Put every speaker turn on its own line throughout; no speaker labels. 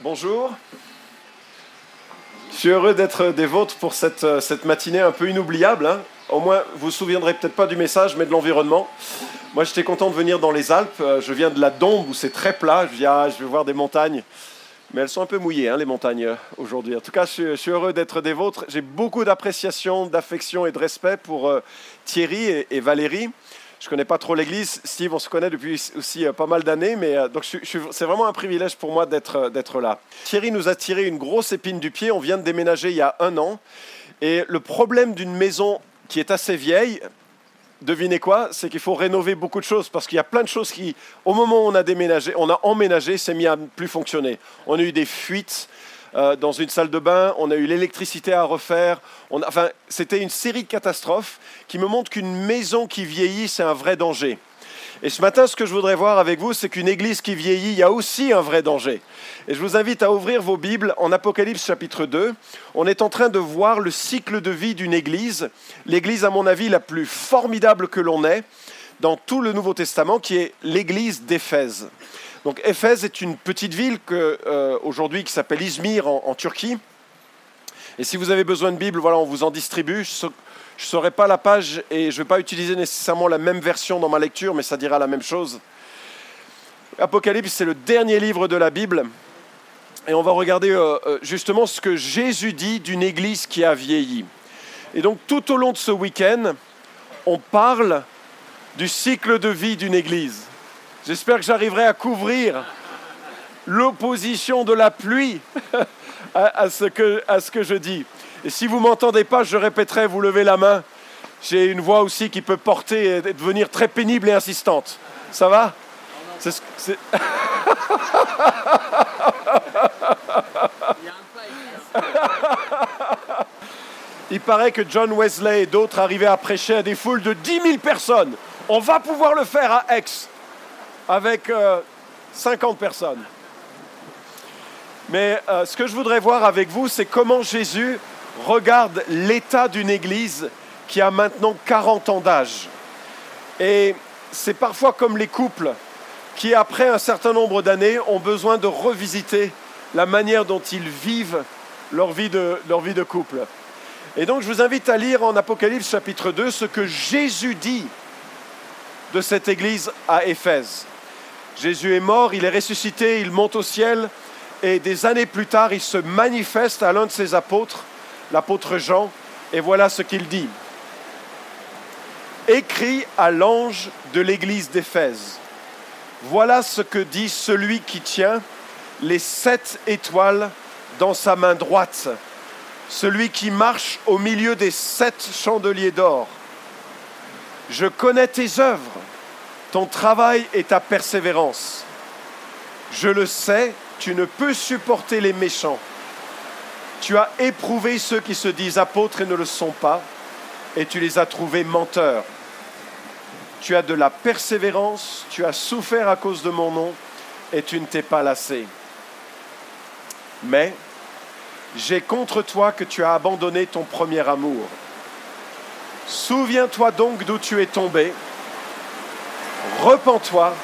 Bonjour. Je suis heureux d'être des vôtres pour cette, euh, cette matinée un peu inoubliable. hein. Au moins, vous vous souviendrez peut-être pas du message, mais de l'environnement. Moi, j'étais content de venir dans les Alpes. Euh, Je viens de la Dombe où c'est très plat. Je ah, je vais voir des montagnes. Mais elles sont un peu mouillées, hein, les montagnes, euh, aujourd'hui. En tout cas, je suis, heureux d'être des vôtres. J'ai beaucoup d'appréciation, d'affection et de respect pour Thierry et Valérie. Je connais pas trop l'Église. Steve, on se connaît depuis aussi euh, pas mal d'années, mais euh, donc c'est vraiment un privilège pour moi d'être euh, d'être là. Thierry nous a tiré une grosse épine du pied. On vient de déménager il y a un an. Et le problème d'une maison qui est assez vieille, devinez quoi C'est qu'il faut rénover beaucoup de choses parce qu'il y a plein de choses qui, au moment où on a déménagé, on a emménagé, c'est mis à plus fonctionner. On a eu des fuites euh, dans une salle de bain, on a eu l'électricité à refaire. Enfin, c'était une série de catastrophes qui me montrent qu'une maison qui vieillit, c'est un vrai danger. Et ce matin, ce que je voudrais voir avec vous, c'est qu'une église qui vieillit, il y a aussi un vrai danger. Et je vous invite à ouvrir vos Bibles en Apocalypse chapitre 2. On est en train de voir le cycle de vie d'une église, l'église à mon avis la plus formidable que l'on ait dans tout le Nouveau Testament, qui est l'église d'Éphèse. Donc Éphèse est une petite ville que, euh, aujourd'hui qui s'appelle Izmir en, Turquie. Et si vous avez besoin de Bible, voilà, on vous en distribue. Je ne saurai pas la page et je ne vais pas utiliser nécessairement la même version dans ma lecture, mais ça dira la même chose. Apocalypse, c'est le dernier livre de la Bible. Et on va regarder euh, euh, justement ce que Jésus dit d'une église qui a vieilli. Et donc tout au long de ce week-end, on parle du cycle de vie d'une église. J'espère que j'arriverai à couvrir l'opposition de la pluie à, ce que, je dis. Et si vous ne m'entendez pas, je répéterai, vous levez la main. J'ai une voix aussi qui peut porter et devenir très pénible et insistante. Ça va? Il paraît que John Wesley et d'autres arrivaient à prêcher à des foules de 10 000 personnes. On va pouvoir le faire à Aix avec euh, 50 personnes. Mais euh, ce que je voudrais voir avec vous, c'est comment Jésus regarde l'état d'une église qui a maintenant 40 ans d'âge. Et c'est parfois comme les couples qui, après un certain nombre d'années, ont besoin de revisiter la manière dont ils vivent leur vie de couple. Et donc, je vous invite à lire en Apocalypse chapitre 2 ce que Jésus dit de cette église à Éphèse. Jésus est mort, il est ressuscité, il monte au ciel, et des années plus tard, il se manifeste à l'un de ses apôtres, l'apôtre Jean, et voilà ce qu'il dit. Écrit à l'ange de l'église d'Éphèse. Voilà ce que dit celui qui tient les sept étoiles dans sa main droite, celui qui marche au milieu des sept chandeliers d'or. Je connais tes œuvres, ton travail et ta persévérance. Je le sais, tu ne peux supporter les méchants. Tu as éprouvé ceux qui se disent apôtres et ne le sont pas, et tu les as trouvés menteurs. Tu as de la persévérance, tu as souffert à cause de mon nom, et tu ne t'es pas lassé. Mais j'ai contre toi que tu as abandonné ton premier amour. Souviens-toi donc d'où tu es tombé, repens-toi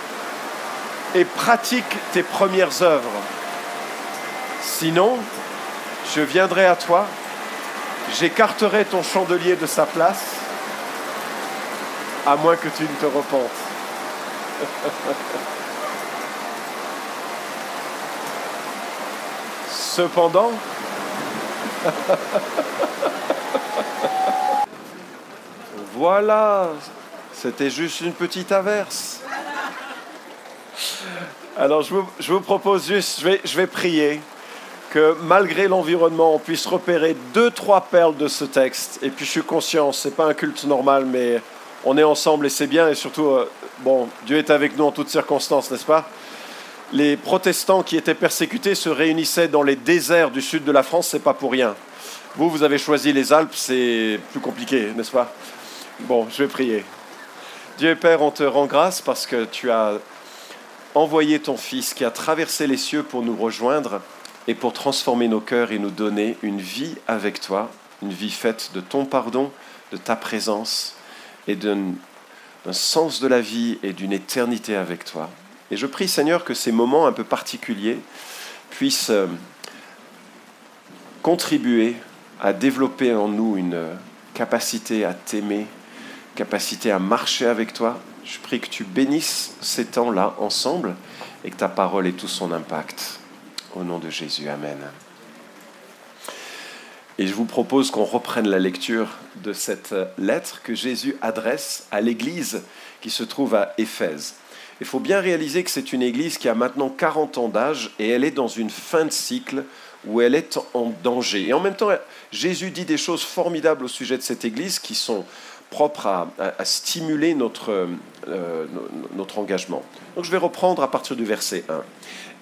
et pratique tes premières œuvres. Sinon, je viendrai à toi, j'écarterai ton chandelier de sa place, à moins que tu ne te repentes. Cependant, voilà, c'était juste une petite averse. Alors je vous, propose juste, je vais, je vais prier que malgré l'environnement, on puisse repérer deux, trois perles de ce texte. Et puis je suis conscient, ce n'est pas un culte normal, mais on est ensemble et c'est bien. Et surtout, euh, bon, Dieu est avec nous en toutes circonstances, n'est-ce pas? Les protestants qui étaient persécutés se réunissaient dans les déserts du sud de la France, c'est pas pour rien. Vous, vous avez choisi les Alpes, c'est plus compliqué, n'est-ce pas? Bon, je vais prier. Dieu Père, on te rend grâce parce que tu as envoyé ton Fils qui a traversé les cieux pour nous rejoindre et pour transformer nos cœurs et nous donner une vie avec toi, une vie faite de ton pardon, de ta présence et d'un sens de la vie et d'une éternité avec toi. Et je prie Seigneur que ces moments un peu particuliers puisse euh, contribuer à développer en nous une capacité à t'aimer, capacité à marcher avec toi. Je prie que tu bénisses ces temps-là ensemble et que ta parole ait tout son impact. Au nom de Jésus, Amen. Et je vous propose qu'on reprenne la lecture de cette lettre que Jésus adresse à l'Église qui se trouve à Éphèse. Il faut bien réaliser que c'est une Église qui a maintenant 40 ans d'âge et elle est dans une fin de cycle où elle est en danger. Et en même temps, Jésus dit des choses formidables au sujet de cette Église qui sont propres à, stimuler notre, euh, notre engagement. Donc je vais reprendre à partir du verset 1.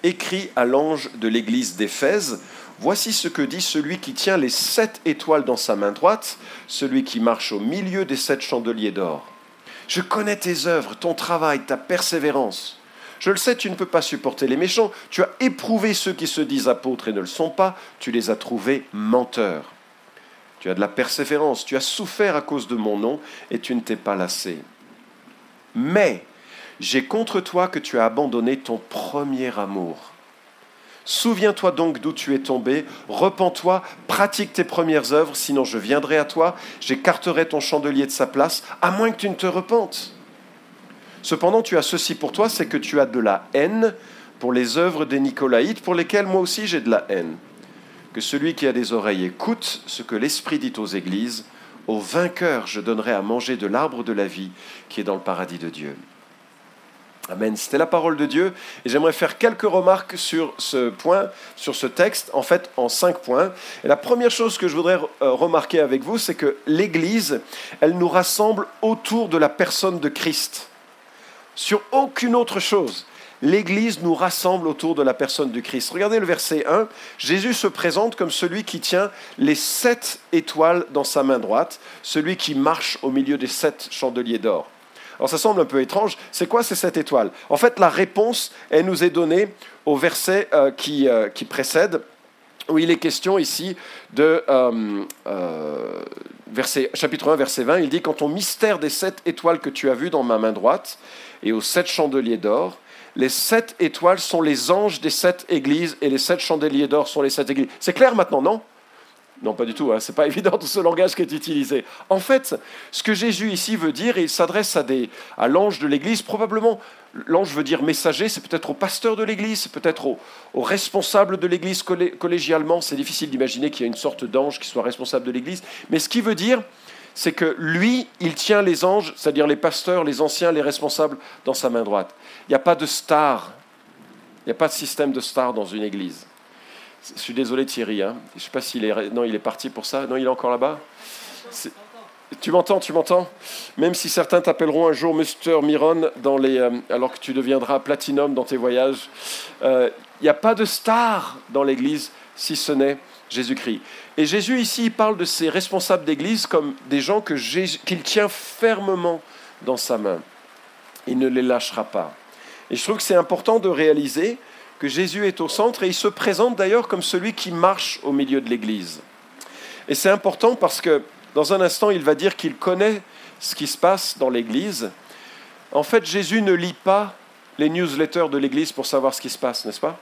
Écrit à l'ange de l'Église d'Éphèse, Voici ce que dit celui qui tient les sept étoiles dans sa main droite, celui qui marche au milieu des sept chandeliers d'or. Je connais tes œuvres, ton travail, ta persévérance. Je le sais, tu ne peux pas supporter les méchants. Tu as éprouvé ceux qui se disent apôtres et ne le sont pas. Tu les as trouvés menteurs. Tu as de la persévérance. Tu as souffert à cause de mon nom et tu ne t'es pas lassé. Mais j'ai contre toi que tu as abandonné ton premier amour. Souviens-toi donc d'où tu es tombé, repens-toi, pratique tes premières œuvres, sinon je viendrai à toi, j'écarterai ton chandelier de sa place, à moins que tu ne te repentes. Cependant, tu as ceci pour toi, c'est que tu as de la haine pour les œuvres des Nicolaïtes, pour lesquelles moi aussi j'ai de la haine. Que celui qui a des oreilles écoute ce que l'Esprit dit aux églises. Au vainqueur, je donnerai à manger de l'arbre de la vie qui est dans le paradis de Dieu. Amen. C'était la parole de Dieu. Et j'aimerais faire quelques remarques sur ce point, sur ce texte, en fait en cinq points. Et la première chose que je voudrais euh, remarquer avec vous, c'est que l'Église, elle nous rassemble autour de la personne de Christ. Sur aucune autre chose. L'Église nous rassemble autour de la personne du Christ. Regardez le verset 1. Jésus se présente comme celui qui tient les sept étoiles dans sa main droite, celui qui marche au milieu des sept chandeliers d'or. Alors ça semble un peu étrange. C'est quoi ces sept étoiles? En fait, la réponse, elle nous est donnée au verset euh, qui, euh, qui, précède, où il est question ici de euh, verset, chapitre 1, verset 20. Il dit, Quant au mystère des sept étoiles que tu as vues dans ma main droite et aux sept chandeliers d'or, les sept étoiles sont les anges des sept églises et les sept chandeliers d'or sont les sept églises. C'est clair maintenant, non? Non, pas du tout, hein. ce n'est pas évident tout ce langage qui est utilisé. En fait, ce que Jésus ici veut dire, il s'adresse à, à l'ange de l'Église, probablement l'ange veut dire messager, c'est peut-être au pasteur de l'Église, c'est peut-être au, au, responsable de l'Église collégialement, c'est difficile d'imaginer qu'il y ait une sorte d'ange qui soit responsable de l'Église, mais ce qu'il veut dire, c'est que lui, il tient les anges, c'est-à-dire les pasteurs, les anciens, les responsables, dans sa main droite. Il n'y a pas de star, il n'y a pas de système de star dans une Église. Je suis désolé Thierry, hein. je ne sais pas s'il est... Non, il est parti pour ça. Non, il est encore là-bas? Tu m'entends, tu m'entends? Même si certains t'appelleront un jour Mr. Miron, dans les, euh, alors que tu deviendras platinum dans tes voyages, il euh, n'y a pas de star dans l'Église si ce n'est Jésus-Christ. Et Jésus ici il parle de ses responsables d'Église comme des gens qu'il tient fermement dans sa main. Il ne les lâchera pas. Et je trouve que c'est important de réaliser que Jésus est au centre et il se présente d'ailleurs comme celui qui marche au milieu de l'Église. Et c'est important parce que dans un instant, il va dire qu'il connaît ce qui se passe dans l'Église. En fait, Jésus ne lit pas les newsletters de l'Église pour savoir ce qui se passe, n'est-ce pas?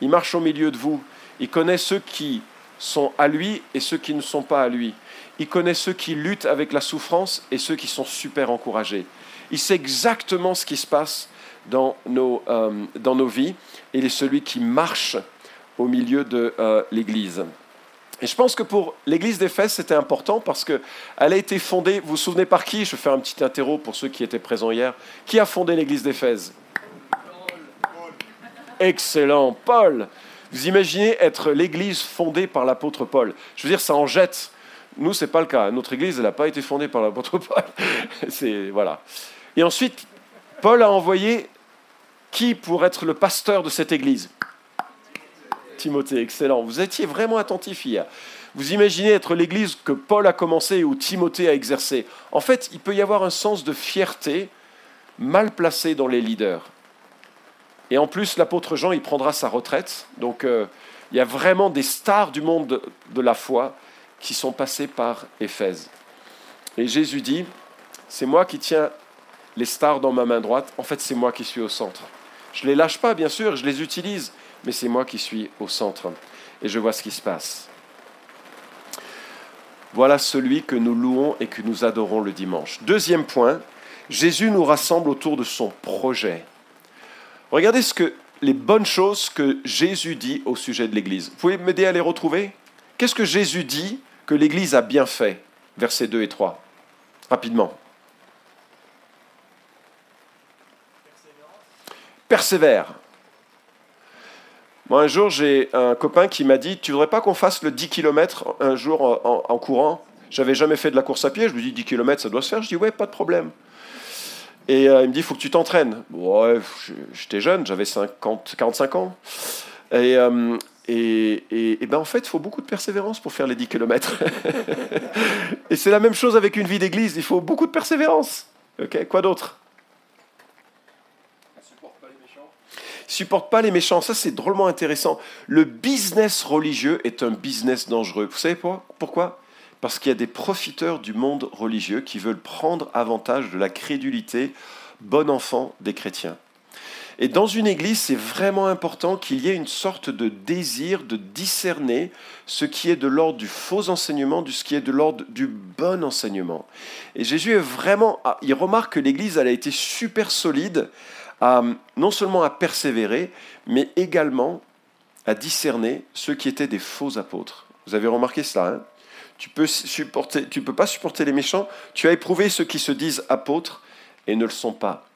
Il marche au milieu de vous. Il connaît ceux qui sont à lui et ceux qui ne sont pas à lui. Il connaît ceux qui luttent avec la souffrance et ceux qui sont super encouragés. Il sait exactement ce qui se passe dans nos, euh, dans nos vies. Il est celui qui marche au milieu de euh, l'Église. Et je pense que pour l'Église d'Éphèse, c'était important parce qu'elle a été fondée, vous vous souvenez par qui? Je faire un petit interro pour ceux qui étaient présents hier. Qui a fondé l'Église d'Éphèse Excellent, Paul. Vous imaginez être l'Église fondée par l'apôtre Paul. Je veux dire, ça en jette. Nous, ce n'est pas le cas. Notre Église, elle n'a pas été fondée par l'apôtre Paul. C'est voilà. Et ensuite, Paul a envoyé qui pour être le pasteur de cette église? Timothée, excellent. Vous étiez vraiment attentif hier. Vous imaginez être l'église que Paul a commencé ou Timothée a exercé. En fait, il peut y avoir un sens de fierté mal placé dans les leaders. Et en plus, l'apôtre Jean, il prendra sa retraite. Donc, euh, il y a vraiment des stars du monde de, la foi qui sont passées par Éphèse. Et Jésus dit, c'est moi qui tiens les stars dans ma main droite, en fait c'est moi qui suis au centre. Je ne les lâche pas, bien sûr, je les utilise, mais c'est moi qui suis au centre. Et je vois ce qui se passe. Voilà celui que nous louons et que nous adorons le dimanche. Deuxième point, Jésus nous rassemble autour de son projet. Regardez ce que les bonnes choses que Jésus dit au sujet de l'Église. Vous pouvez m'aider à les retrouver? Qu'est-ce que Jésus dit que l'Église a bien fait? Versets 2 et 3. Rapidement. Persévère. Moi, un jour, j'ai un copain qui m'a dit Tu voudrais pas qu'on fasse le 10 km un jour en, en courant? J'avais jamais fait de la course à pied. Je lui dis 10 km, ça doit se faire? Je dis Ouais, pas de problème. Et euh, il me dit, il faut que tu t'entraînes. Ouais, j'étais jeune, j'avais 50, 45 ans. Et, euh, et, et, ben en fait, il faut beaucoup de persévérance pour faire les 10 km. et c'est la même chose avec une vie d'église, il faut beaucoup de persévérance. Ok, quoi d'autre? Supporte pas les méchants. Supporte pas les méchants, ça c'est drôlement intéressant. Le business religieux est un business dangereux. Vous savez pourquoi? Parce qu'il y a des profiteurs du monde religieux qui veulent prendre avantage de la crédulité bon enfant des chrétiens. Et dans une église, c'est vraiment important qu'il y ait une sorte de désir de discerner ce qui est de l'ordre du faux enseignement, de ce qui est de l'ordre du bon enseignement. Et Jésus est vraiment, ah, il remarque que l'église, elle a été super solide, non seulement à persévérer, mais également à discerner ceux qui étaient des faux apôtres. Vous avez remarqué cela, hein? Tu peux supporter, tu peux pas supporter les méchants. Tu as éprouvé ceux qui se disent apôtres et ne le sont pas.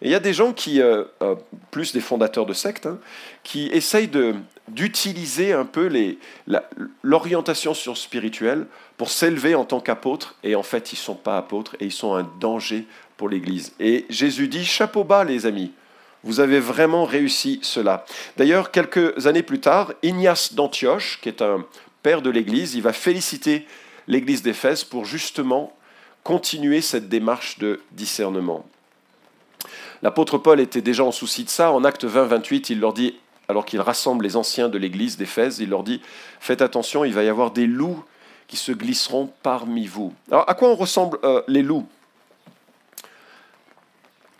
Il y a des gens qui, euh, euh, plus des fondateurs de sectes, hein, qui essayent de, d'utiliser un peu l'orientation sur spirituelle pour s'élever en tant qu'apôtres, et en fait, ils ne sont pas apôtres et ils sont un danger pour l'Église. Et Jésus dit, chapeau bas les amis, vous avez vraiment réussi cela. D'ailleurs, quelques années plus tard, Ignace d'Antioche, qui est un père de l'Église, il va féliciter l'Église d'Éphèse pour justement continuer cette démarche de discernement. L'apôtre Paul était déjà en souci de ça. En acte 20, 28, il leur dit, alors qu'il rassemble les anciens de l'Église d'Éphèse, il leur dit, faites attention, il va y avoir des loups qui se glisseront parmi vous. Alors, à quoi on ressemble euh, les loups?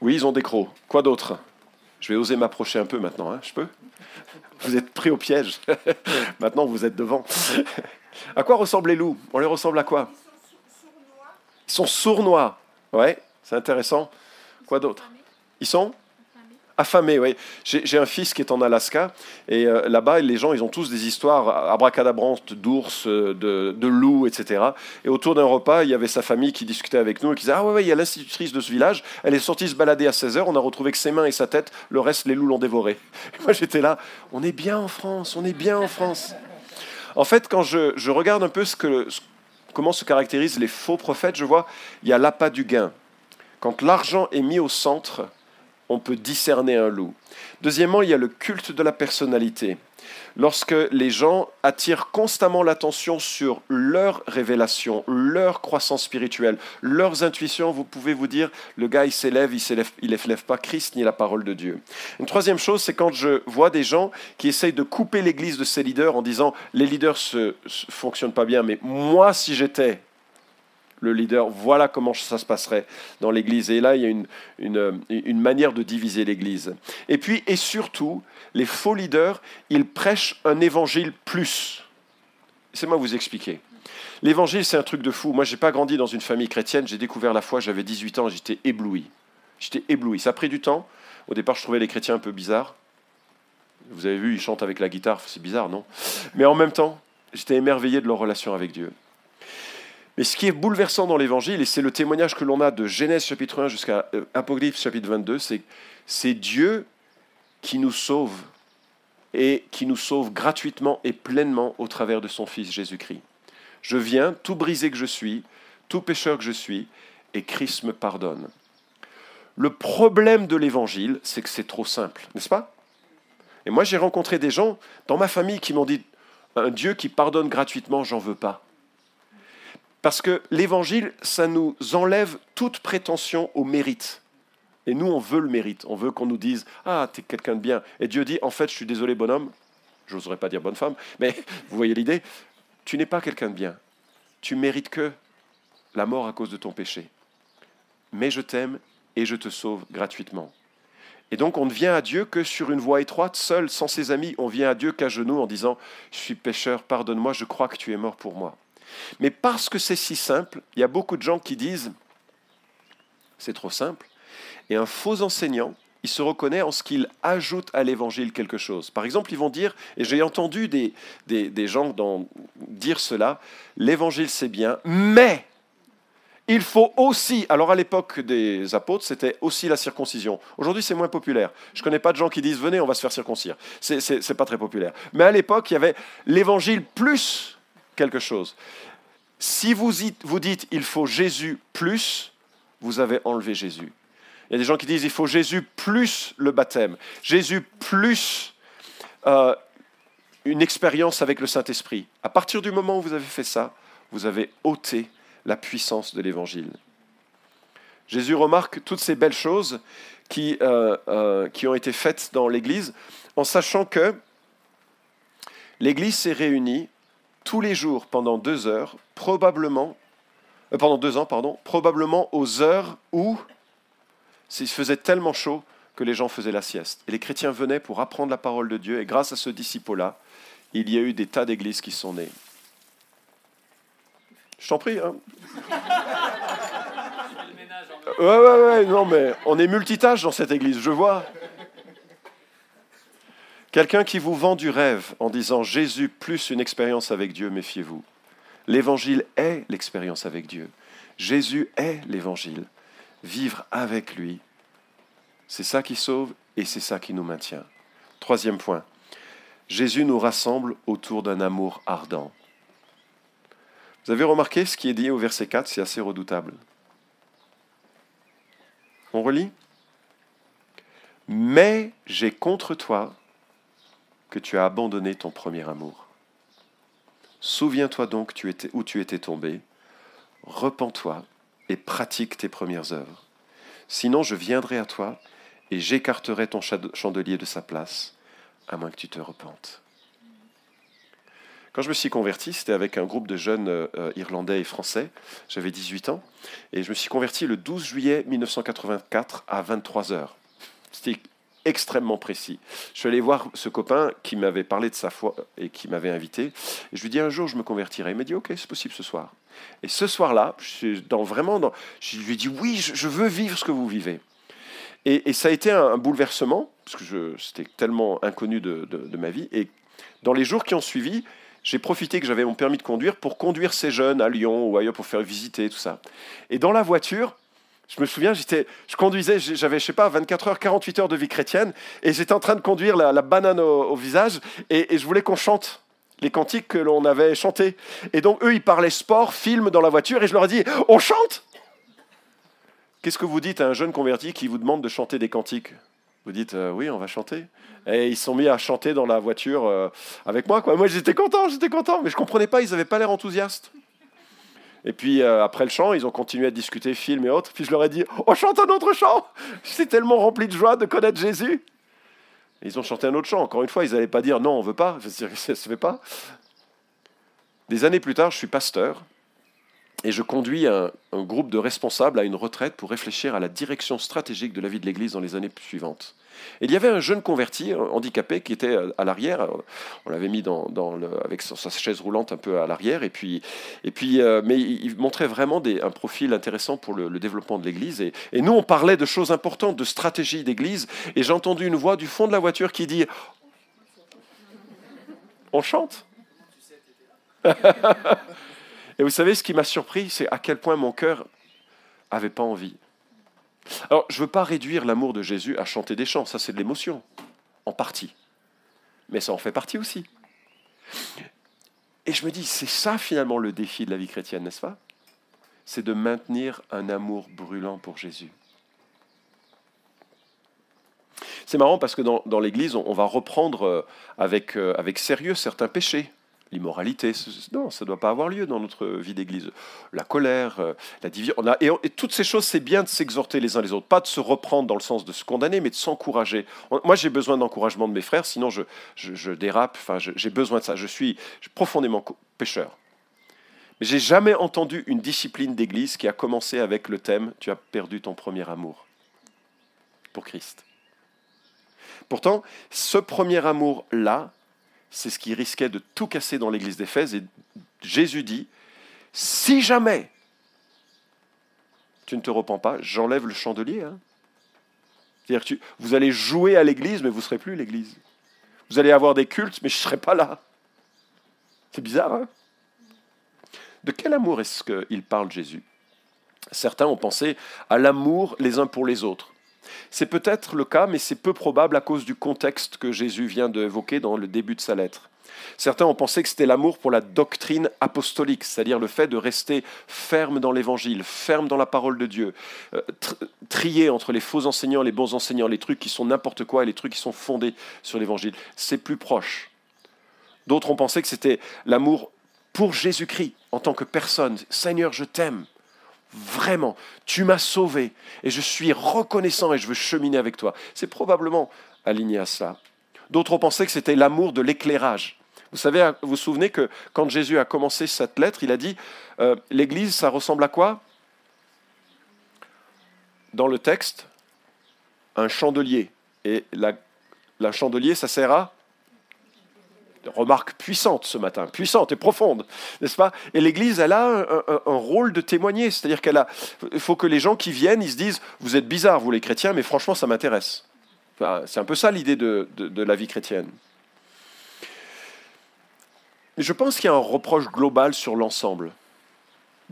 Oui, ils ont des crocs. Quoi d'autre? Je vais oser m'approcher un peu maintenant, hein, je peux? Vous êtes pris au piège. Maintenant, vous êtes devant. à quoi ressemblent les loups? On les ressemble à quoi? Ils sont sournois. Ouais, c'est intéressant. Quoi d'autre? Ils sont Affamé, oui. J'ai un fils qui est en Alaska, et euh, là-bas, les gens, ils ont tous des histoires abracadabrantes d'ours, euh, de, de, loups, etc. Et autour d'un repas, il y avait sa famille qui discutait avec nous et qui disait Ah ouais, ouais il y a l'institutrice de ce village, elle est sortie se balader à 16h, on a retrouvé que ses mains et sa tête, le reste, les loups l'ont dévoré. moi, j'étais là, on est bien en France, on est bien en France. En fait, quand je, je regarde un peu ce que, comment se caractérisent les faux prophètes, je vois, il y a l'appât du gain. Quand l'argent est mis au centre, on peut discerner un loup. Deuxièmement, il y a le culte de la personnalité. Lorsque les gens attirent constamment l'attention sur leur révélation, leur croissance spirituelle, leurs intuitions, vous pouvez vous dire, le gars, il s'élève, il s'élève, il pas Christ ni la parole de Dieu. Une troisième chose, c'est quand je vois des gens qui essayent de couper l'Église de ses leaders en disant, les leaders ne fonctionnent pas bien, mais moi, si j'étais le leader, voilà comment ça se passerait dans l'Église. Et là, il y a une, une, manière de diviser l'Église. Et puis, et surtout, les faux leaders, ils prêchent un évangile plus. C'est moi vous expliquer. L'évangile, c'est un truc de fou. Moi, je n'ai pas grandi dans une famille chrétienne. J'ai découvert la foi, j'avais 18 ans, j'étais ébloui. J'étais ébloui. Ça a pris du temps. Au départ, je trouvais les chrétiens un peu bizarres. Vous avez vu, ils chantent avec la guitare, c'est bizarre, non? Mais en même temps, j'étais émerveillé de leur relation avec Dieu. Mais ce qui est bouleversant dans l'Évangile, et c'est le témoignage que l'on a de Genèse chapitre 1 jusqu'à euh, Apocryphe chapitre 22, c'est c'est Dieu qui nous sauve et qui nous sauve gratuitement et pleinement au travers de son Fils Jésus-Christ. Je viens, tout brisé que je suis, tout pécheur que je suis, et Christ me pardonne. Le problème de l'Évangile, c'est que c'est trop simple, n'est-ce pas? Et moi, j'ai rencontré des gens dans ma famille qui m'ont dit, un Dieu qui pardonne gratuitement, j'en veux pas. Parce que l'évangile, ça nous enlève toute prétention au mérite. Et nous, on veut le mérite. On veut qu'on nous dise Ah, tu es quelqu'un de bien. Et Dieu dit En fait, je suis désolé, bonhomme. Je n'oserais pas dire bonne femme, mais vous voyez l'idée. Tu n'es pas quelqu'un de bien. Tu mérites que la mort à cause de ton péché. Mais je t'aime et je te sauve gratuitement. Et donc on ne vient à Dieu que sur une voie étroite, seul, sans ses amis. On vient à Dieu qu'à genoux en disant, je suis pécheur, pardonne-moi, je crois que tu es mort pour moi. Mais parce que c'est si simple, il y a beaucoup de gens qui disent, c'est trop simple. Et un faux enseignant, il se reconnaît en ce qu'il ajoute à l'évangile quelque chose. Par exemple, ils vont dire, et j'ai entendu des, des, gens dans, dire cela, l'évangile c'est bien, mais il faut aussi, alors à l'époque des apôtres, c'était aussi la circoncision. Aujourd'hui, c'est moins populaire. Je ne connais pas de gens qui disent venez, on va se faire circoncire. C'est, pas très populaire. Mais à l'époque, il y avait l'évangile plus quelque chose. Si vous, vous dites il faut Jésus plus, vous avez enlevé Jésus. Il y a des gens qui disent il faut Jésus plus le baptême, Jésus plus euh, une expérience avec le Saint-Esprit. À partir du moment où vous avez fait ça, vous avez ôté la puissance de l'Évangile. Jésus remarque toutes ces belles choses qui, euh, euh, qui ont été faites dans l'Église en sachant que l'Église s'est réunie tous les jours pendant deux heures, probablement, pendant deux ans, pardon, probablement aux heures où il faisait tellement chaud que les gens faisaient la sieste. Et les chrétiens venaient pour apprendre la parole de Dieu, et grâce à ce disciple-là, il y a eu des tas d'églises qui sont nées. Je t'en prie. Hein. Ouais, ouais, ouais, non, mais on est multitâche dans cette église, je vois. Quelqu'un qui vous vend du rêve en disant Jésus plus une expérience avec Dieu, méfiez-vous. L'évangile est l'expérience avec Dieu. Jésus est l'évangile vivre avec lui. C'est ça qui sauve et c'est ça qui nous maintient. Troisième point, Jésus nous rassemble autour d'un amour ardent. Vous avez remarqué ce qui est dit au verset 4, c'est assez redoutable. On relit Mais j'ai contre toi que tu as abandonné ton premier amour. Souviens-toi donc où tu étais tombé, repens-toi et pratique tes premières œuvres. Sinon, je viendrai à toi et j'écarterai ton chandelier de sa place, à moins que tu te repentes. Quand je me suis converti, c'était avec un groupe de jeunes euh, irlandais et français. J'avais 18 ans. Et je me suis converti le 12 juillet 1984 à 23 heures. C'était extrêmement précis. Je suis allé voir ce copain qui m'avait parlé de sa foi et qui m'avait invité. Je lui dis un jour je me convertirai. Il m'a dit ok c'est possible ce soir. Et ce soir-là, je dans vraiment dans, je lui ai dit oui je, veux vivre ce que vous vivez. Et, ça a été un, bouleversement parce que c'était tellement inconnu de, de ma vie. Et dans les jours qui ont suivi, j'ai profité que j'avais mon permis de conduire pour conduire ces jeunes à Lyon ou ailleurs pour faire visiter tout ça. Et dans la voiture, je me souviens, j'étais, je conduisais, j'avais, je sais pas, 24 heures, 48 heures de vie chrétienne, et j'étais en train de conduire la, banane au, visage, et, je voulais qu'on chante les cantiques que l'on avait chantés. Et donc, eux, ils parlaient sport, film dans la voiture, et je leur ai dit, on chante Qu'est-ce que vous dites à un jeune converti qui vous demande de chanter des cantiques? Vous dites, euh, oui, on va chanter. Et ils sont mis à chanter dans la voiture euh, avec moi. Quoi. Moi, j'étais content, j'étais content, mais je comprenais pas, ils n'avaient pas l'air enthousiastes. Et puis euh, après le chant, ils ont continué à discuter film et autres. Puis je leur ai dit, on chante un autre chant. J'étais tellement rempli de joie de connaître Jésus. ils ont chanté un autre chant. Encore une fois, ils n'allaient pas dire non, on veut pas. Je veux dire, ça ne se fait pas. Des années plus tard, je suis pasteur et je conduis un, groupe de responsables à une retraite pour réfléchir à la direction stratégique de la vie de l'Église dans les années suivantes. Et il y avait un jeune converti, handicapé, qui était à l'arrière. On l'avait mis avec sa chaise roulante un peu à l'arrière. Et puis, et puis, euh, mais il montrait vraiment un profil intéressant pour le, développement de l'Église. Et, et, nous, on parlait de choses importantes, de stratégie d'Église. Et j'ai entendu une voix du fond de la voiture qui dit On chante Et vous savez, ce qui m'a surpris, c'est à quel point mon cœur avait pas envie. Alors, je ne veux pas réduire l'amour de Jésus à chanter des chants, ça c'est de l'émotion, en partie. Mais ça en fait partie aussi. Et je me dis, c'est ça finalement le défi de la vie chrétienne, n'est-ce pas? C'est de maintenir un amour brûlant pour Jésus. C'est marrant parce que dans, l'Église, on, va reprendre euh, euh, avec sérieux certains péchés l'immoralité. Non, ça ne doit pas avoir lieu dans notre vie d'église. La colère, euh, la division. Et, toutes ces choses, c'est bien de s'exhorter les uns les autres. Pas de se reprendre dans le sens de se condamner, mais de s'encourager. Moi, j'ai besoin d'encouragement de mes frères, sinon je, je, dérape. Enfin, j'ai besoin de ça. Je suis, profondément pécheur. Mais j'ai jamais entendu une discipline d'église qui a commencé avec le thème Tu as perdu ton premier amour pour Christ. Pourtant, ce premier amour-là, c'est ce qui risquait de tout casser dans l'église d'Éphèse. Et Jésus dit, si jamais tu ne te repens pas, j'enlève le chandelier. Hein. C'est-à-dire que vous allez jouer à l'église, mais vous ne serez plus l'église. Vous allez avoir des cultes, mais je ne serai pas là. C'est bizarre, hein De quel amour est-ce qu'il parle Jésus? Certains ont pensé à l'amour les uns pour les autres. C'est peut-être le cas, mais c'est peu probable à cause du contexte que Jésus vient d'évoquer dans le début de sa lettre. Certains ont pensé que c'était l'amour pour la doctrine apostolique, c'est-à-dire le fait de rester ferme dans l'évangile, ferme dans la parole de Dieu, euh, trier entre les faux enseignants, les bons enseignants, les trucs qui sont n'importe quoi et les trucs qui sont fondés sur l'évangile. C'est plus proche. D'autres ont pensé que c'était l'amour pour Jésus-Christ en tant que personne. Seigneur, je t'aime. Vraiment, tu m'as sauvé et je suis reconnaissant et je veux cheminer avec toi. C'est probablement aligné à cela. D'autres ont pensé que c'était l'amour de l'éclairage. Vous savez, vous vous souvenez que quand Jésus a commencé cette lettre, il a dit euh, L'Église, ça ressemble à quoi? Dans le texte, un chandelier. Et la, la chandelier, ça sert à remarque puissante ce matin, puissante et profonde, n'est-ce pas? Et l'Église, elle a un, rôle de témoigner, c'est-à-dire qu'elle a, il faut que les gens qui viennent, ils se disent, vous êtes bizarres, vous les chrétiens, mais franchement, ça m'intéresse. c'est un peu ça l'idée de, de, la vie chrétienne. Je pense qu'il y a un reproche global sur l'ensemble.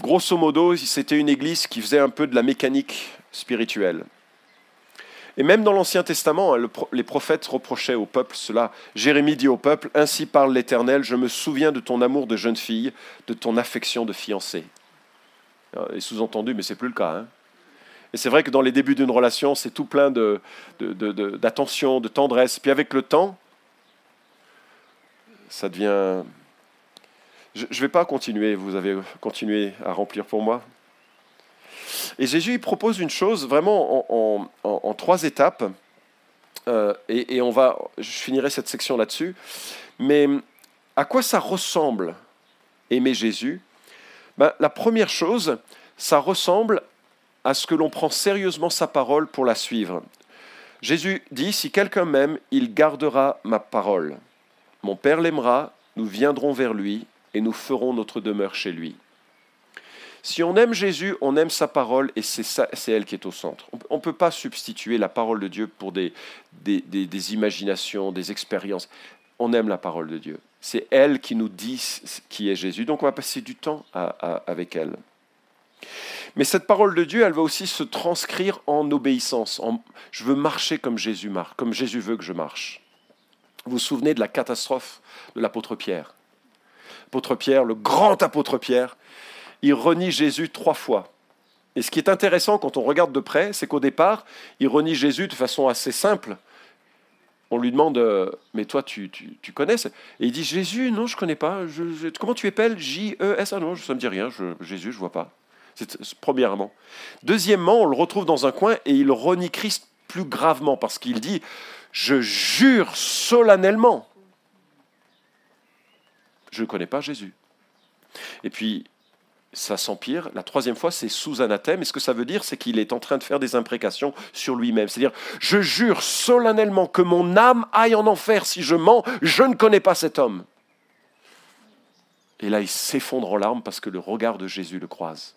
Grosso modo, c'était une Église qui faisait un peu de la mécanique spirituelle. Et même dans l'Ancien Testament, hein, les prophètes reprochaient au peuple cela. Jérémie dit au peuple, Ainsi parle l'Éternel, je me souviens de ton amour de jeune fille, de ton affection de fiancée. Et sous-entendu, mais c'est plus le cas. Hein. Et c'est vrai que dans les débuts d'une relation, c'est tout plein d'attention, de, de, de tendresse. Puis avec le temps, ça devient... Je ne vais pas continuer, vous avez continué à remplir pour moi. Et Jésus propose une chose vraiment en, trois étapes. Euh, et, on va, je finirai cette section là-dessus. Mais à quoi ça ressemble aimer Jésus? Ben, La première chose, ça ressemble à ce que l'on prend sérieusement sa parole pour la suivre. Jésus dit, si quelqu'un m'aime, il gardera ma parole. Mon Père l'aimera, nous viendrons vers lui et nous ferons notre demeure chez lui. Si on aime Jésus, on aime sa parole et c'est, elle qui est au centre. On ne peut pas substituer la parole de Dieu pour des, des, imaginations, des expériences. On aime la parole de Dieu. C'est elle qui nous dit qui est Jésus. Donc on va passer du temps avec elle. Mais cette parole de Dieu, elle va aussi se transcrire en obéissance. je veux marcher comme Jésus marche, comme Jésus veut que je marche. Vous vous souvenez de la catastrophe de l'apôtre Pierre? Apôtre Pierre, le grand apôtre Pierre, il renie Jésus trois fois. Et ce qui est intéressant quand on regarde de près, c'est qu'au départ, il renie Jésus de façon assez simple. On lui demande, euh, mais toi, tu, connais Et il dit, Jésus, non, je ne connais pas. comment tu appelles? J-E-S non, ça ne me dit rien. Jésus, je ne vois pas. C'est, premièrement. Deuxièmement, on le retrouve dans un coin et il renie Christ plus gravement parce qu'il dit, je jure solennellement. Je ne connais pas Jésus. Et puis, ça s'empire. La troisième fois, c'est sous anathème. Et ce que ça veut dire, c'est qu'il est en train de faire des imprécations sur lui-même. C'est-à-dire, je jure solennellement que mon âme aille en enfer si je mens, je ne connais pas cet homme. Et là, il s'effondre en larmes parce que le regard de Jésus le croise.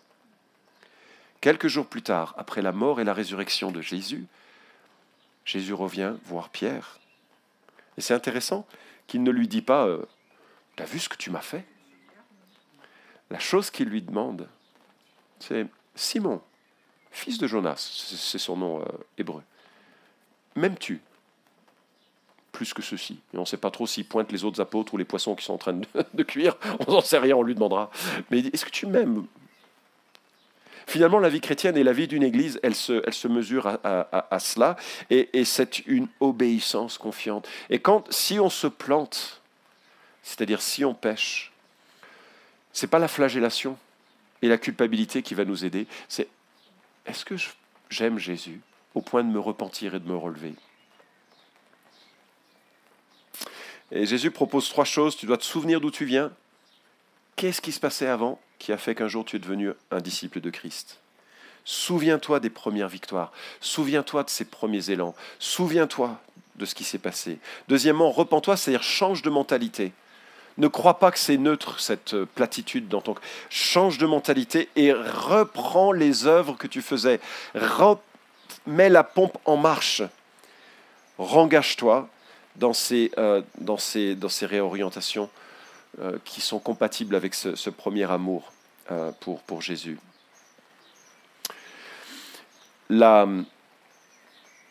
Quelques jours plus tard, après la mort et la résurrection de Jésus, Jésus revient voir Pierre. Et c'est intéressant qu'il ne lui dit pas euh, T'as vu ce que tu m'as fait? La chose qu'il lui demande, c'est Simon, fils de Jonas, c'est son nom euh, hébreu, m'aimes-tu plus que ceci? Et on ne sait pas trop s'il pointe les autres apôtres ou les poissons qui sont en train de, cuire, on n'en sait rien, on lui demandera. Mais est-ce que tu m'aimes? Finalement, la vie chrétienne et la vie d'une église, elle se, elle se mesure à, cela, et, et c'est une obéissance confiante. Et quand, si on se plante, c'est-à-dire si on pêche, n'est pas la flagellation et la culpabilité qui va nous aider, c'est est-ce que j'aime Jésus au point de me repentir et de me relever? Et Jésus propose trois choses. Tu dois te souvenir d'où tu viens. Qu'est-ce qui se passait avant qui a fait qu'un jour tu es devenu un disciple de Christ? Souviens-toi des premières victoires. Souviens-toi de ses premiers élans. Souviens-toi de ce qui s'est passé. Deuxièmement, repens-toi, c'est-à-dire change de mentalité. Ne crois pas que c'est neutre, cette euh, platitude dans ton... Change de mentalité et reprends les œuvres que tu faisais. Mets la pompe en marche. Rengage-toi dans ces, euh, dans ces, dans ces réorientations euh, qui sont compatibles avec ce, premier amour pour, pour Jésus. La,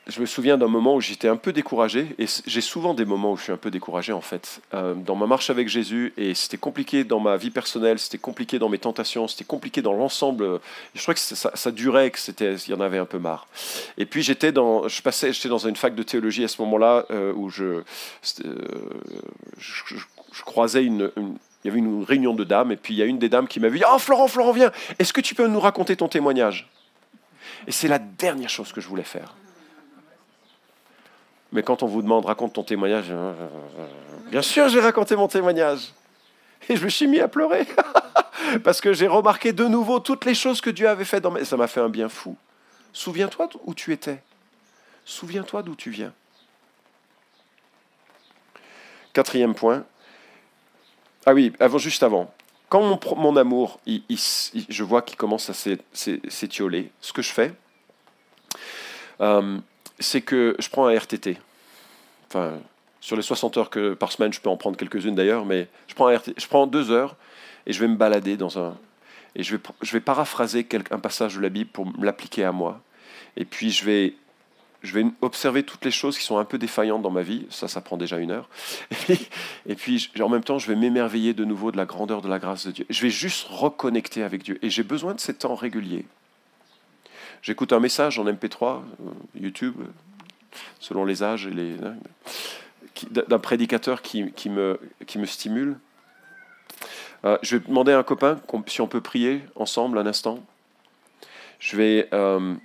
je me souviens d'un moment où j'étais un peu découragé, et j'ai souvent des moments où je suis un peu découragé en fait, euh, dans ma marche avec Jésus, et c'était compliqué dans ma vie personnelle, c'était compliqué dans mes tentations, c'était compliqué dans l'ensemble. Je crois que ça, durait, que c'était, il y en avait un peu marre. Et puis j'étais dans, je passais, j'étais dans une fac de théologie à ce moment-là euh, où euh, je, je, croisais une, il y avait une réunion de dames, et puis il y a une des dames qui m'a dit, oh Florent, Florent, viens, est-ce que tu peux nous raconter ton témoignage? Et c'est la dernière chose que je voulais faire. Mais quand on vous demande raconte ton témoignage, euh, bien sûr j'ai raconté mon témoignage. Et je me suis mis à pleurer. Parce que j'ai remarqué de nouveau toutes les choses que Dieu avait faites dans. Ça m'a fait un bien fou. Souviens-toi où tu étais. Souviens-toi d'où tu viens. Quatrième point. Ah oui, avant, juste avant. Quand mon, mon amour, je vois qu'il commence à s'étioler, ce que je fais, euh, c'est que je prends un RTT. Enfin, sur les 60 heures que par semaine, je peux en prendre quelques-unes d'ailleurs, mais je prends, deux heures et je vais me balader dans un... Et je vais, je vais paraphraser un passage de la Bible pour l'appliquer à moi. Et puis je vais, je vais observer toutes les choses qui sont un peu défaillantes dans ma vie. Ça, ça prend déjà une heure. Et puis, et puis en même temps, je vais m'émerveiller de nouveau de la grandeur de la grâce de Dieu. Je vais juste reconnecter avec Dieu. Et j'ai besoin de ces temps réguliers. J'écoute un message en MP3, euh, YouTube, selon les âges les hein, d'un prédicateur qui, qui, me, qui me stimule. Euh, je vais demander à un copain si on peut prier ensemble un instant. Je vais, euh,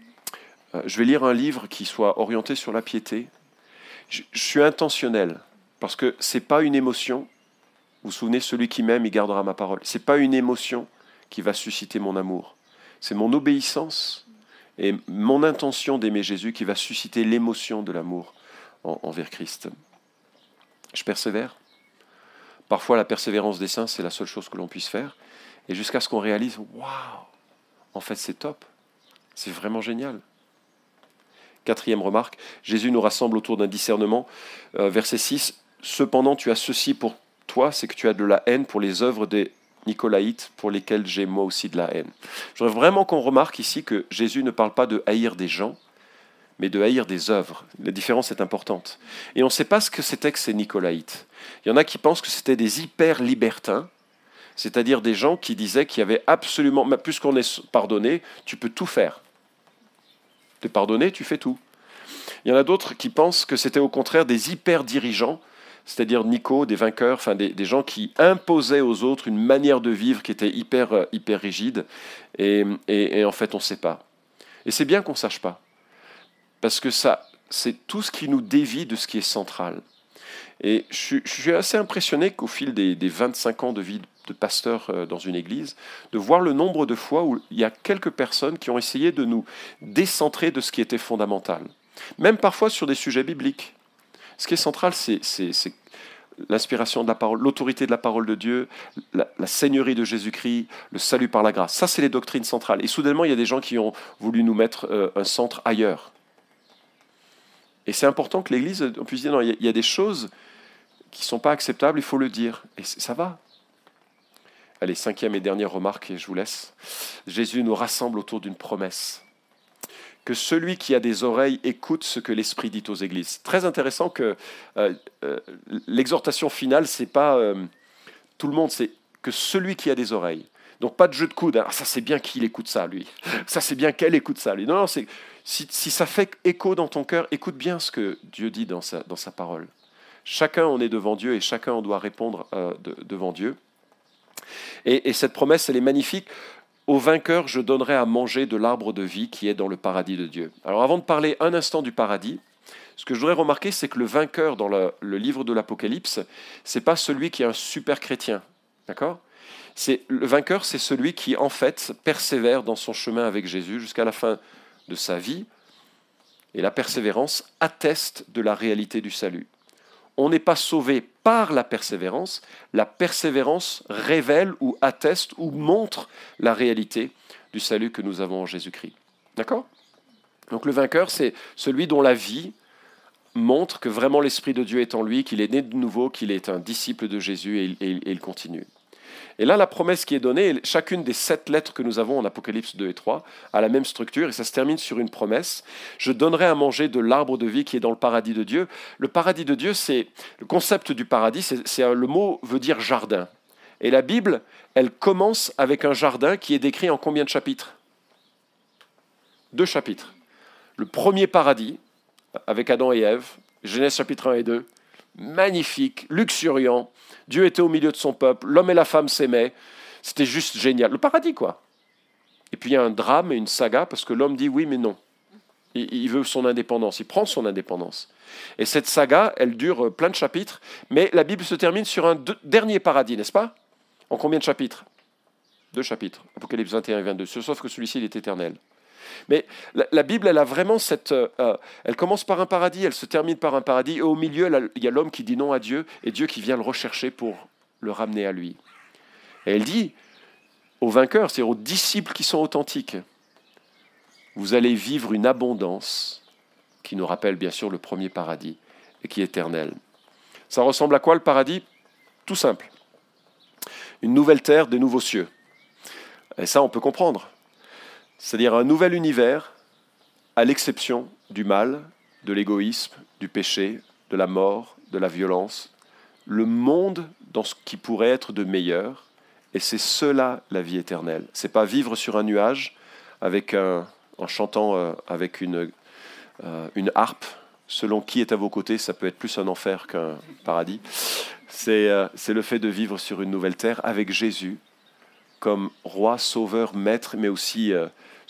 je vais lire un livre qui soit orienté sur la piété. Je, je suis intentionnel parce que c'est pas une émotion. Vous vous souvenez, celui qui m'aime, il gardera ma parole. C'est pas une émotion qui va susciter mon amour. C'est mon obéissance et mon intention d'aimer Jésus qui va susciter l'émotion de l'amour envers Christ. Je persévère. Parfois, la persévérance des saints, c'est la seule chose que l'on puisse faire. Et jusqu'à ce qu'on réalise, waouh, en fait, c'est top. C'est vraiment génial. Quatrième remarque, Jésus nous rassemble autour d'un discernement. Euh, verset 6, Cependant, tu as ceci pour toi, c'est que tu as de la haine pour les œuvres des nicolaïtes pour lesquels j'ai moi aussi de la haine. Je vraiment qu'on remarque ici que Jésus ne parle pas de haïr des gens, mais de haïr des œuvres. La différence est importante. Et on ne sait pas ce que c'était que ces nicolaïtes. Il y en a qui pensent que c'était des hyper libertins, c'est-à-dire des gens qui disaient qu'il y avait absolument, puisqu'on est pardonné, tu peux tout faire. Tu es pardonné, tu fais tout. Il y en a d'autres qui pensent que c'était au contraire des hyper dirigeants, c'est-à-dire Nico, des vainqueurs, enfin des, gens qui imposaient aux autres une manière de vivre qui était hyper, euh, hyper rigide, et, en fait on ne sait pas. Et c'est bien qu'on ne sache pas, parce que ça, c'est tout ce qui nous dévie de ce qui est central. Et je, suis assez impressionné qu'au fil des, des, 25 ans de vie de pasteur euh, dans une église, de voir le nombre de fois où il y a quelques personnes qui ont essayé de nous décentrer de ce qui était fondamental, même parfois sur des sujets bibliques. Ce qui est central, c'est l'inspiration de la parole, l'autorité de la parole de Dieu, la, seigneurie de Jésus-Christ, le salut par la grâce. Ça, c'est les doctrines centrales. Et soudainement, il y a des gens qui ont voulu nous mettre euh, un centre ailleurs. Et c'est important que l'Église, puisse dire, non, il y, a, des choses qui ne sont pas acceptables, il faut le dire. Et ça va. Allez, cinquième et dernière remarque, et je vous laisse. Jésus nous rassemble autour d'une promesse que celui qui a des oreilles écoute ce que l'Esprit dit aux églises. Très intéressant que euh, euh, l'exhortation finale, c'est pas euh, tout le monde, c'est que celui qui a des oreilles. Donc pas de jeu de coude. Hein. Ah, ça c'est bien qu'il écoute ça, lui. Ça c'est bien qu'elle écoute ça, lui. Non, non, c'est si, ça fait écho dans ton cœur, écoute bien ce que Dieu dit dans sa, dans sa parole. Chacun on est devant Dieu et chacun on doit répondre devant Dieu. Et, et, cette promesse, elle est magnifique. Au vainqueur, je donnerai à manger de l'arbre de vie qui est dans le paradis de Dieu. Alors avant de parler un instant du paradis, ce que je voudrais remarquer, c'est que le vainqueur dans le, livre de l'Apocalypse, c'est pas celui qui est un super chrétien, d'accord? C'est le vainqueur, c'est celui qui en fait persévère dans son chemin avec Jésus jusqu'à la fin de sa vie, Et la persévérance atteste de la réalité du salut. On n'est pas sauvé par la persévérance, la persévérance révèle ou atteste ou montre la réalité du salut que nous avons en Jésus-Christ. D'accord? Donc le vainqueur, c'est celui dont la vie montre que vraiment l'Esprit de Dieu est en lui, qu'il est né de nouveau, qu'il est un disciple de Jésus et, il continue. Et là, la promesse qui est donnée, chacune des sept lettres que nous avons en Apocalypse 2 et 3 a la même structure et ça se termine sur une promesse. Je donnerai à manger de l'arbre de vie qui est dans le paradis de Dieu. Le paradis de Dieu, c'est le concept du paradis, c'est le mot veut dire jardin. Et la Bible, elle commence avec un jardin qui est décrit en combien de chapitres? Deux chapitres. Le premier paradis, avec Adam et Ève, Genèse chapitre 1 et 2, magnifique, luxuriant. Dieu était au milieu de son peuple, l'homme et la femme s'aimaient. C'était juste génial. Le paradis, quoi. Et puis il y a un drame et une saga parce que l'homme dit oui, mais non. Il veut son indépendance, il prend son indépendance. Et cette saga, elle dure euh, plein de chapitres, mais la Bible se termine sur un dernier paradis, n'est-ce pas? En combien de chapitres? Deux chapitres, Apocalypse 21 et 22, sauf que celui-ci, il est éternel. Mais la, Bible, elle a vraiment cette. Euh, euh, elle commence par un paradis, elle se termine par un paradis, et au milieu, il y a l'homme qui dit non à Dieu, et Dieu qui vient le rechercher pour le ramener à lui. Et elle dit aux vainqueurs, c'est-à-dire aux disciples qui sont authentiques, vous allez vivre une abondance qui nous rappelle bien sûr le premier paradis et qui est éternel. Ça ressemble à quoi le paradis? Tout simple. Une nouvelle terre, des nouveaux cieux. Et ça, on peut comprendre c'est-à-dire un nouvel univers à l'exception du mal, de l'égoïsme, du péché, de la mort, de la violence, le monde dans ce qui pourrait être de meilleur, et c'est cela la vie éternelle. C'est pas vivre sur un nuage avec un, en chantant euh, avec une, euh, une harpe. Selon qui est à vos côtés, ça peut être plus un enfer qu'un paradis. C'est euh, c'est le fait de vivre sur une nouvelle terre avec Jésus comme roi, sauveur, maître, mais aussi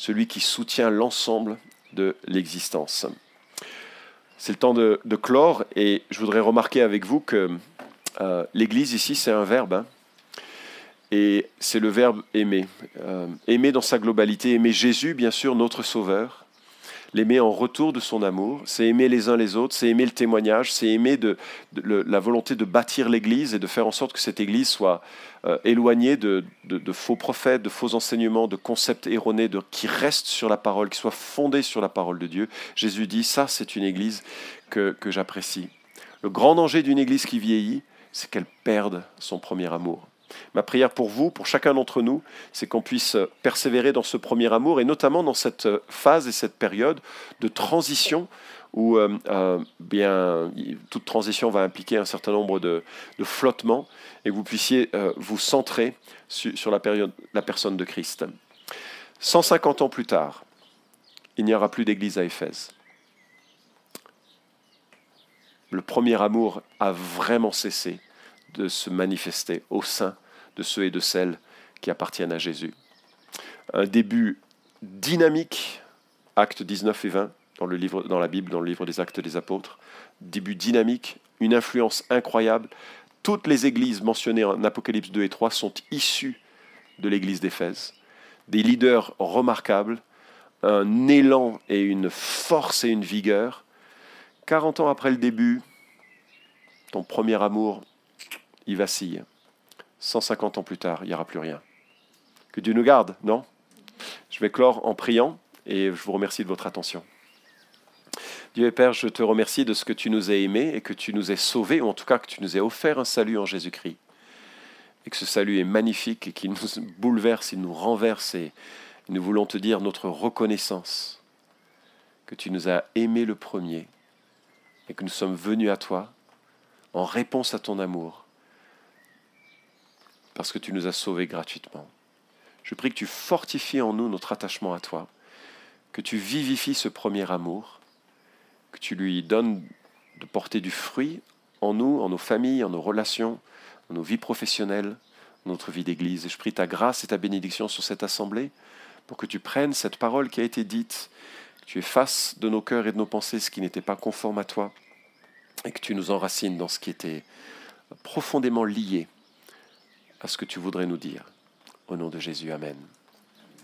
celui qui soutient l'ensemble de l'existence. C'est le temps de, clore et je voudrais remarquer avec vous que euh, l'Église ici, c'est un verbe. Hein. et c'est le verbe aimer. Euh, aimer dans sa globalité, aimer Jésus, bien sûr, notre Sauveur, l'aimer en retour de son amour, c'est aimer les uns les autres, c'est aimer le témoignage, c'est aimer la volonté de bâtir l'Église et de faire en sorte que cette Église soit euh, éloignée de, faux prophètes, de faux enseignements, de concepts erronés, qui restent sur la parole, qui soit fondée sur la parole de Dieu. Jésus dit, ça c'est une Église que j'apprécie. Le grand danger d'une Église qui vieillit, c'est qu'elle perde son premier amour. Ma prière pour vous, pour chacun d'entre nous, c'est qu'on puisse persévérer dans ce premier amour et notamment dans cette phase et cette période de transition où euh, euh, bien, toute transition va impliquer un certain nombre de, flottements et que vous puissiez euh, vous centrer sur, la, période, la personne de Christ. 150 ans plus tard, il n'y aura plus d'église à Éphèse. Le premier amour a vraiment cessé de se manifester au sein de ceux et de celles qui appartiennent à Jésus. Un début dynamique, actes 19 et 20, dans, le livre, dans la Bible, dans le livre des actes des apôtres. Début dynamique, une influence incroyable. Toutes les églises mentionnées en Apocalypse 2 et 3 sont issues de l'église d'Éphèse. Des leaders remarquables, un élan et une force et une vigueur. 40 ans après le début, ton premier amour il vacille. 150 ans plus tard, il n'y aura plus rien. Que Dieu nous garde, non? Je vais clore en priant et je vous remercie de votre attention. Dieu et Père, je te remercie de ce que tu nous as aimés et que tu nous as sauvés, ou en tout cas que tu nous as offert un salut en Jésus-Christ. Et que ce salut est magnifique et qu'il nous bouleverse, il nous renverse et nous voulons te dire notre reconnaissance, que tu nous as aimés le premier et que nous sommes venus à toi en réponse à ton amour parce que tu nous as sauvés gratuitement. Je prie que tu fortifies en nous notre attachement à toi, que tu vivifies ce premier amour, que tu lui donnes de porter du fruit en nous, en nos familles, en nos relations, en nos vies professionnelles, notre vie d'Église. Et je prie ta grâce et ta bénédiction sur cette assemblée pour que tu prennes cette parole qui a été dite, que tu effaces de nos cœurs et de nos pensées ce qui n'était pas conforme à toi, et que tu nous enracines dans ce qui était profondément lié à ce que tu voudrais nous dire. Au nom de Jésus, Amen.